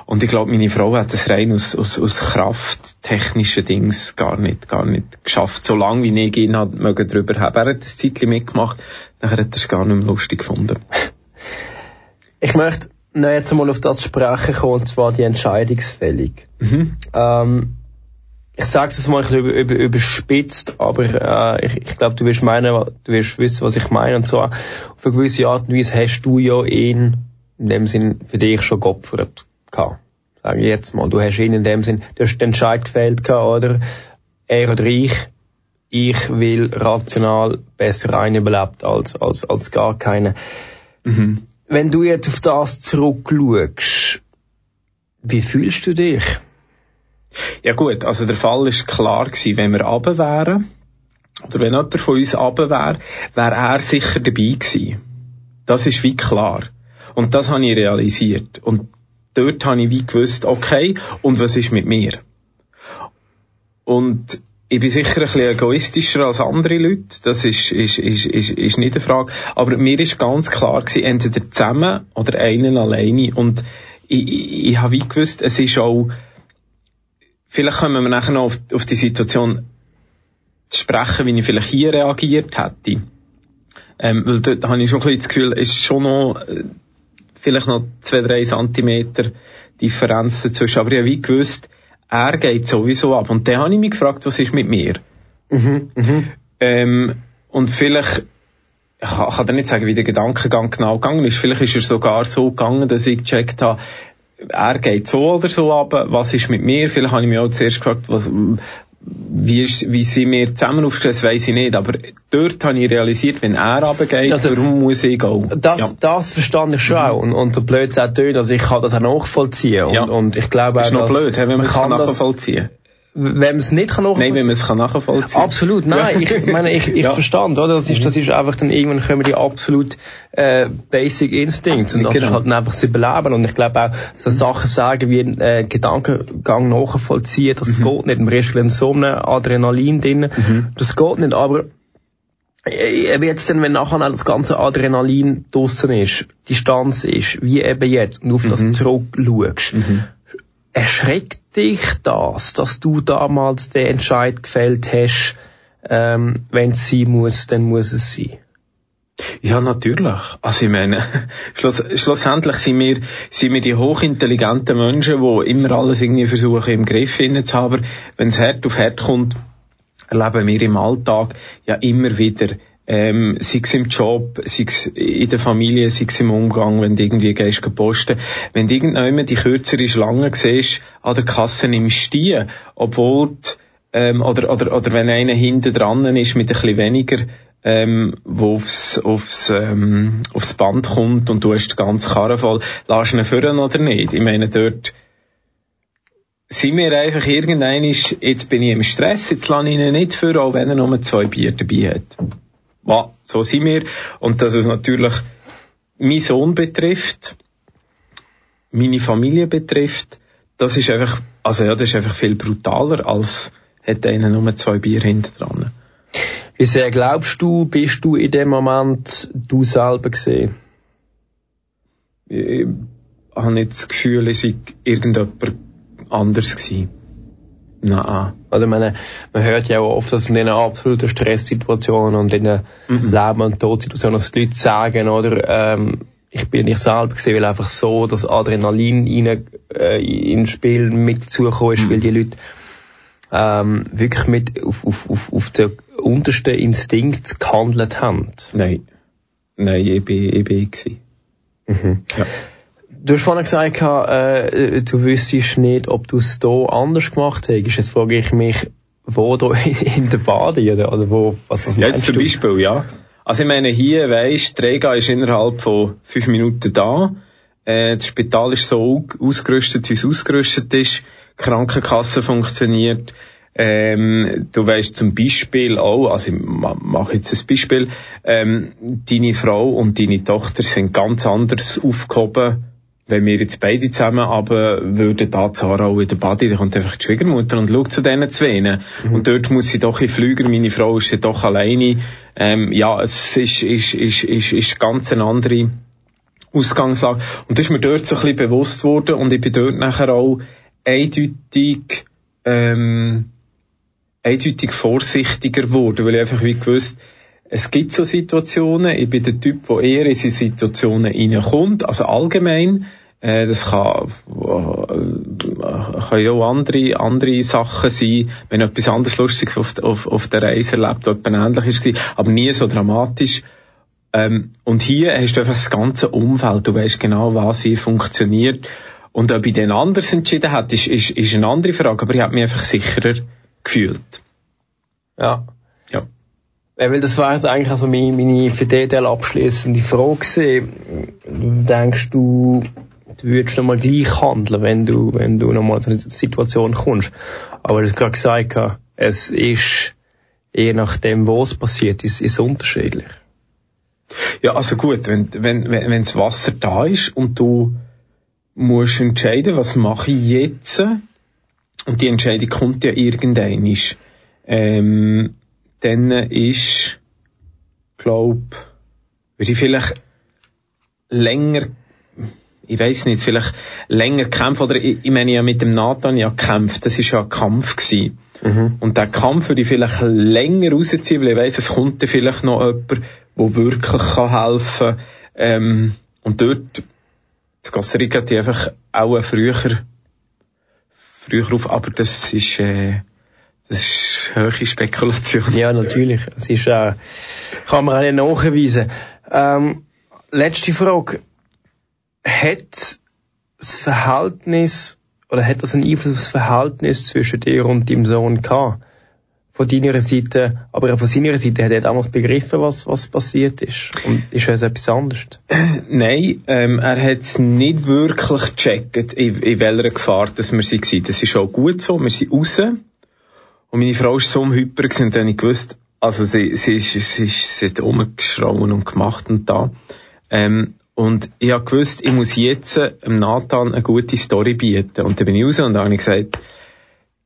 und ich glaube, meine Frau hat das rein aus, aus, aus krafttechnischen Dings gar nicht, gar nicht geschafft. So lange wie ich ihn hat, mögen drüber haben. Er hat das Zeitchen mitgemacht, nachher hat er es gar nicht mehr lustig gefunden. Ich möchte noch jetzt einmal auf das sprechen kommen, und zwar die Entscheidungsfällig. Mhm. Ähm, ich sage es mal ein bisschen über, über, überspitzt, aber äh, ich, ich glaube, du wirst meinen, du wirst wissen, was ich meine. Und zwar, auf eine gewisse Art und Weise hast du ja ihn in dem Sinn für dich schon geopfert gehabt. Sage ich jetzt mal. Du hast ihn in dem Sinn, du hast den Entscheid gefällt gehabt, oder? Er oder ich, ich will rational besser ein überlebt als, als, als gar keine. Mhm. Wenn du jetzt auf das zurückschaust, wie fühlst du dich? Ja gut, also der Fall ist klar gewesen, wenn wir runter wären, oder wenn jemand von uns runter wäre, wäre er sicher dabei gewesen. Das ist wie klar. Und das habe ich realisiert. Und dort habe ich wie gewusst, okay, und was ist mit mir? Und ich bin sicher ein bisschen egoistischer als andere Leute, das ist, ist, ist, ist, ist nicht eine Frage, aber mir ist ganz klar gewesen, entweder zusammen oder einen alleine und ich, ich, ich habe wie gewusst, es ist auch vielleicht kommen wir nachher noch auf, auf die Situation zu sprechen, wie ich vielleicht hier reagiert hätte. Ähm, weil dort habe ich schon ein bisschen das Gefühl, es ist schon noch, äh, vielleicht noch zwei, drei Zentimeter Differenz dazwischen. Aber ich habe wie gewusst, er geht sowieso ab. Und dann habe ich mich gefragt, was ist mit mir? Mhm, mhm. Ähm, und vielleicht, ich kann dir nicht sagen, wie der Gedankengang genau gegangen ist. Vielleicht ist er sogar so gegangen, dass ich gecheckt habe, er geht so oder so ab, was ist mit mir? Vielleicht habe ich mich auch zuerst gefragt, was, wie, ist, wie sind wir zusammen aufgestellt, das weiss ich nicht. Aber dort habe ich realisiert, wenn er runtergeht, also, warum muss ich gehen? Das, ja. das verstand ich schon mhm. auch. Und, und der Blöd auch tönt, also ich kann das auch nachvollziehen. Und, ja. und ich glaube auch, das ist noch blöd, wenn man, kann nachvollziehen kann wenn man es nicht kann nachvollziehen. Nein, wenn man es kann nachvollziehen. Absolut, nein, ich meine, ich, ich ja. verstand, oder? Das ist, das ist einfach dann irgendwann kommen die absolut äh, Basic Instincts und das genau. ist halt dann einfach das Überleben und ich glaube auch, so Sachen sagen wie äh, Gedankengang nachvollziehen, das mhm. geht nicht. Man ist in so einem Adrenalin drin, mhm. das geht nicht, aber äh, eben jetzt dann, wenn nachher das ganze Adrenalin draussen ist, Distanz ist, wie eben jetzt, und auf mhm. das zurückschaust, mhm erschreckt dich das, dass du damals den Entscheid gefällt hast, ähm, wenn es sein muss, dann muss es sein? Ja, natürlich. Also ich meine, schluss, schlussendlich sind wir, sind wir die hochintelligenten Menschen, die immer alles irgendwie versuchen im Griff zu haben. Wenn es hart auf hart kommt, erleben wir im Alltag ja immer wieder ähm, sei es im Job, sei es in der Familie, sei es im Umgang, wenn du irgendwie gehst posten. Wenn du irgendjemand die kürzere Schlange siehst, an der Kasse nimmst du obwohl die, ähm, oder, oder, oder wenn einer hinten dran ist mit ein bisschen weniger, ähm, wo aufs, aufs, ähm, aufs Band kommt und du hast die ganze Karre voll, lass ihn führen oder nicht? Ich meine, dort, sind wir einfach irgendein jetzt bin ich im Stress, jetzt lasse ich ihn nicht führen, auch wenn er nur zwei Bier dabei hat ja, so sind wir. Und dass es natürlich mein Sohn betrifft, meine Familie betrifft, das ist einfach, also ja, das ist einfach viel brutaler, als hätte einer nur zwei Bier hinter dran. Wie sehr glaubst du, bist du in dem Moment du selber gesehen? Ich habe nicht das Gefühl, es sei irgendjemand anders gewesen. Nein. Also, meine, man hört ja auch oft, dass in diesen absoluten Stresssituationen und in den mhm. Leben- und Todsituationen, dass die Leute sagen, oder, ähm, ich bin nicht selber gesehen, weil einfach so das Adrenalin rein, äh, ins Spiel mit dazugekommen ist, mhm. weil die Leute ähm, wirklich mit auf, auf, auf, auf den untersten Instinkt gehandelt haben. Nein. Nein, ich bin, ich bin ich. Mhm. Ja. Du hast vorhin gesagt, äh, du wüsstest nicht, ob du es hier anders gemacht hättest. Jetzt frage ich mich, wo da in der Bade oder, oder wo, was, was ja, jetzt zum Beispiel, ja. Also ich meine, hier weisst, Rega ist innerhalb von fünf Minuten da. Äh, das Spital ist so ausgerüstet, wie es ausgerüstet ist. Die Krankenkasse funktioniert. Ähm, du weißt zum Beispiel auch, also ich mache jetzt ein Beispiel, ähm, deine Frau und deine Tochter sind ganz anders aufgehoben wenn wir jetzt beide zusammen aber würden da Zara auch in der Body, dann kommt einfach die Schwiegermutter und schaut zu diesen zwei. Mhm. Und dort muss sie doch in Flüger, meine Frau ist ja doch alleine. Ähm, ja, es ist, ist, ist, ist, ist ganz eine andere Ausgangslage. Und das ist mir dort so ein bisschen bewusst worden und ich bin dort nachher auch eindeutig, ähm, eindeutig vorsichtiger geworden, weil ich einfach wie gewusst, es gibt so Situationen, ich bin der Typ, der eher in diese Situationen reinkommt, also allgemein, äh, das kann, äh, kann ja auch andere, andere Sachen sein, wenn etwas anderes Lustiges auf, auf, auf der Reise erlebt, was ähnlich ist, aber nie so dramatisch. Ähm, und hier hast du einfach das ganze Umfeld, du weißt genau, was wie funktioniert. Und ob ich den anders entschieden hätte, ist, ist, ist eine andere Frage, aber ich habe mich einfach sicherer gefühlt. Ja. Ja, weil das war jetzt eigentlich also meine, meine für den Teil abschließende Frage gewesen. Denkst du, du würdest nochmal gleich handeln, wenn du, wenn du nochmal in eine Situation kommst? Aber du hast gerade gesagt, es ist, je nachdem, wo es passiert, ist, ist unterschiedlich. Ja, also gut, wenn, wenn, wenn, wenn das Wasser da ist und du musst entscheiden, was mache ich jetzt? Und die Entscheidung kommt ja irgendein. Ähm, dann ist, glaub, würde ich vielleicht länger, ich weiß nicht, vielleicht länger kämpfen, oder ich, ich meine ja mit dem Nathan ja gekämpft, das ist ja ein Kampf gewesen. Mhm. Und der Kampf würde ich vielleicht länger rausziehen, weil ich weiss, es kommt dann vielleicht noch jemand, der wirklich kann helfen kann. Ähm, und dort, das Costa Rica die einfach auch früher, früher auf, aber das ist, äh, das ist hohe Spekulation. Ja, natürlich. Das ist, äh, kann man auch nicht nachweisen. Ähm, letzte Frage. Hat das Verhältnis, oder hat das einen Einfluss auf das Verhältnis zwischen dir und deinem Sohn gehabt? Von deiner Seite, aber auch von seiner Seite, hat er damals begriffen, was, was passiert ist? Und ist es etwas anderes? Nein, ähm, er hat es nicht wirklich gecheckt, in, in welcher Gefahr dass wir waren. Das ist auch gut so, wir sind raus. Und meine Frau war so Hyper und dann ich gewusst, also sie, sie, ist, sie, ist, sie hat rumgeschrauen und gemacht und da. Ähm, und ich habe gewusst, ich muss jetzt dem Nathan eine gute Story bieten. Und dann bin ich raus und habe gesagt,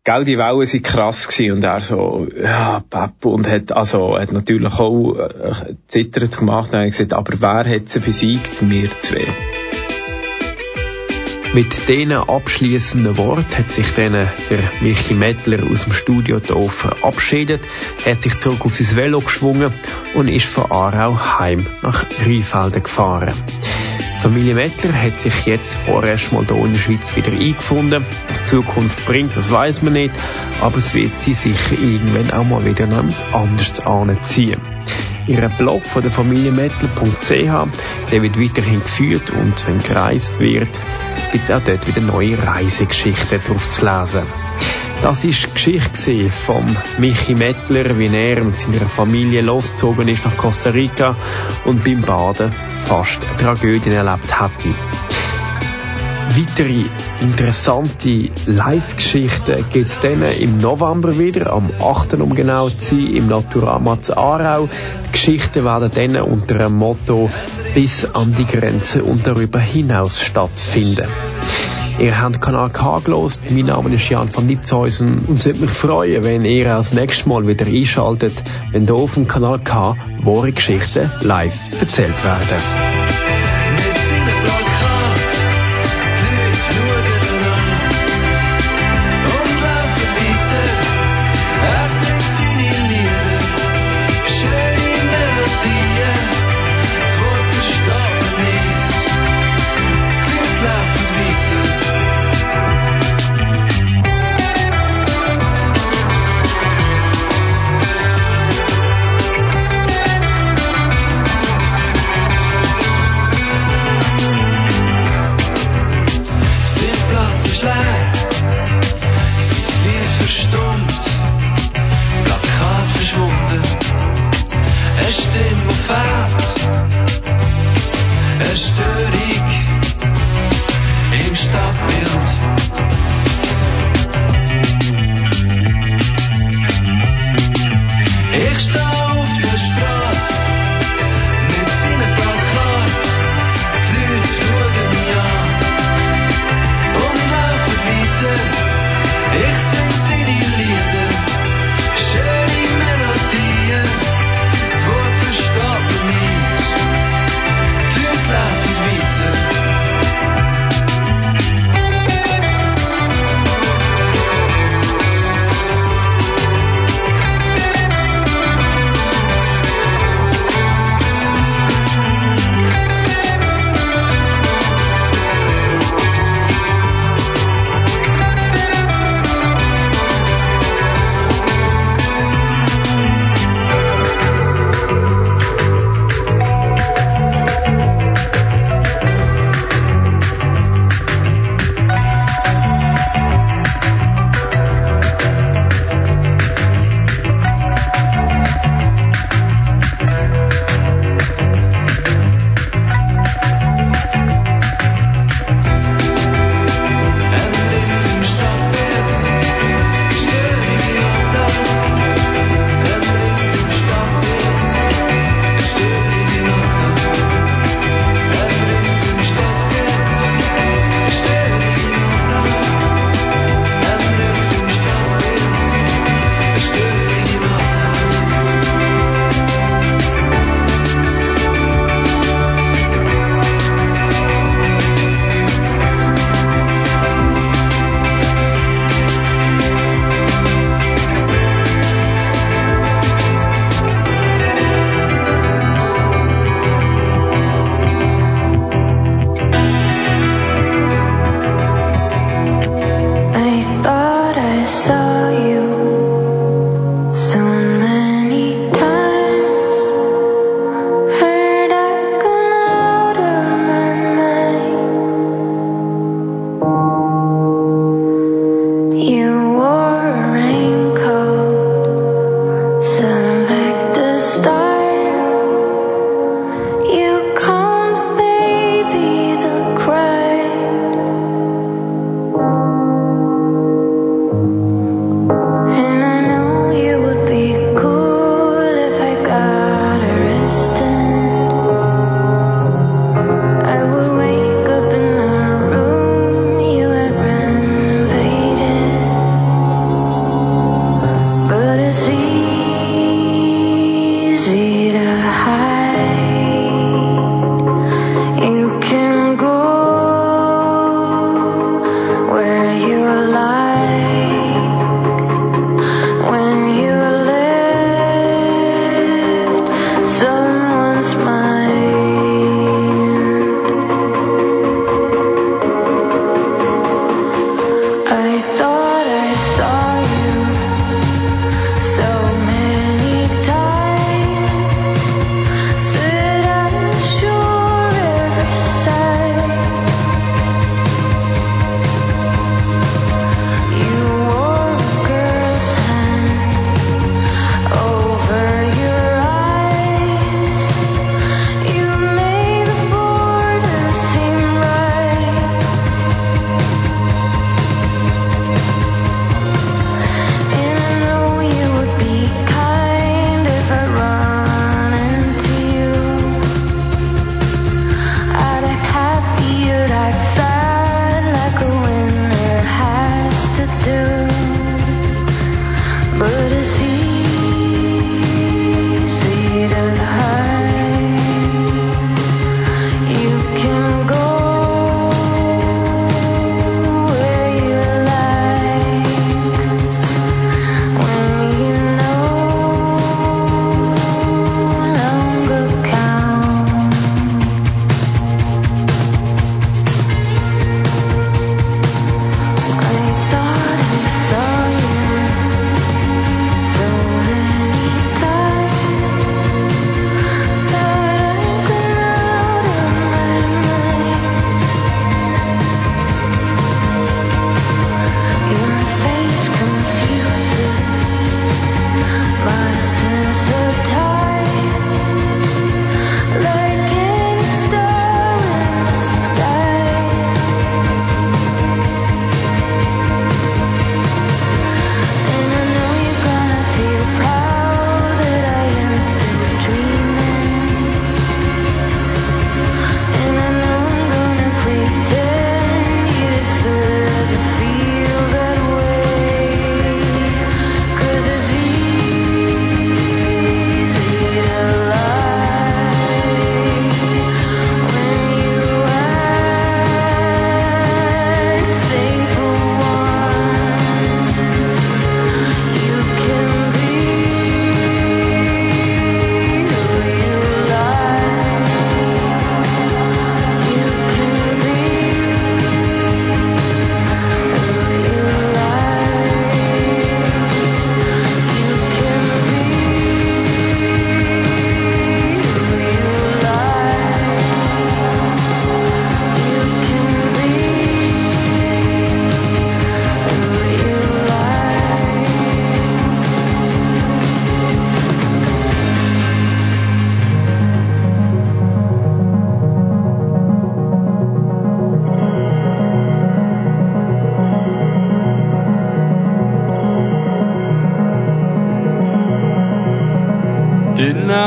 gell, die Wellen sind krass gewesen. Und er so, ja, Papa, und hat, also, hat natürlich auch äh, zittert gemacht. Und dann habe ich gesagt, aber wer hat sie besiegt? Wir zwei. Mit diesen abschließenden Worten hat sich dann der Michi Mettler aus dem Studio hier verabschiedet, hat sich zurück auf sein Velo geschwungen und ist von Aarau heim nach Rheinfelden gefahren. Familie Mettler hat sich jetzt vorerst mal hier in der Schweiz wieder eingefunden. Was die Zukunft bringt, das weiß man nicht, aber es wird sie sicher irgendwann auch mal wieder anders anziehen. Ihr Blog von der Familie Mettler.ch, der wird weiterhin geführt und wenn gereist wird, gibt es auch dort wieder neue Reisegeschichten drauf zu lesen. Das ist die Geschichte von Michi Mettler, wie er mit seiner Familie losgezogen ist nach Costa Rica und beim Baden fast Tragödien erlebt hatte. Weitere interessante Live-Geschichten gibt es dann im November wieder, am 8. um genau zu sein, im Naturama zu Aarau. Die Geschichten werden dann unter dem Motto bis an die Grenze und darüber hinaus stattfinden. Ihr habt Kanal K gelost. Mein Name ist Jan van Nitzhäusen und es würde mich freuen, wenn ihr auch das nächste Mal wieder einschaltet, wenn hier auf dem Kanal K wahre Geschichten live erzählt werden.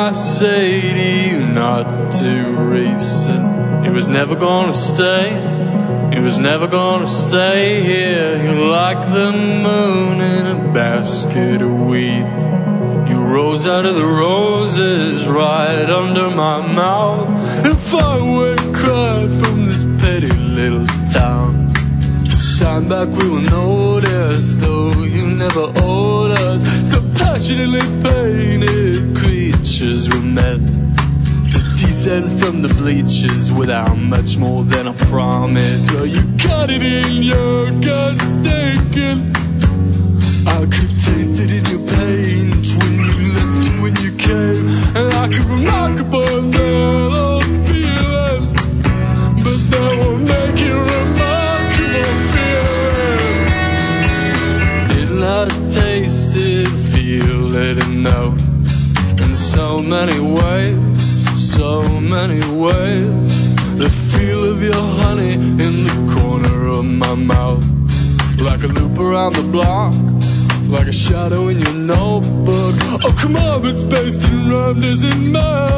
I say to you not to race it? Was never gonna stay. It was never gonna stay here. You're like the moon in a basket of wheat. You rose out of the roses right under my mouth. If I went cried from this petty little town shine back, we will notice, though you never owed us. So passionately painted creatures were meant to descend from the bleachers without much more than a promise. Well, you got it in your gut stinking. I could taste it in your paint when you left and when you came, and I could remark upon around the block, like a shadow in your notebook. Oh, come on, it's based in rhyme, doesn't matter.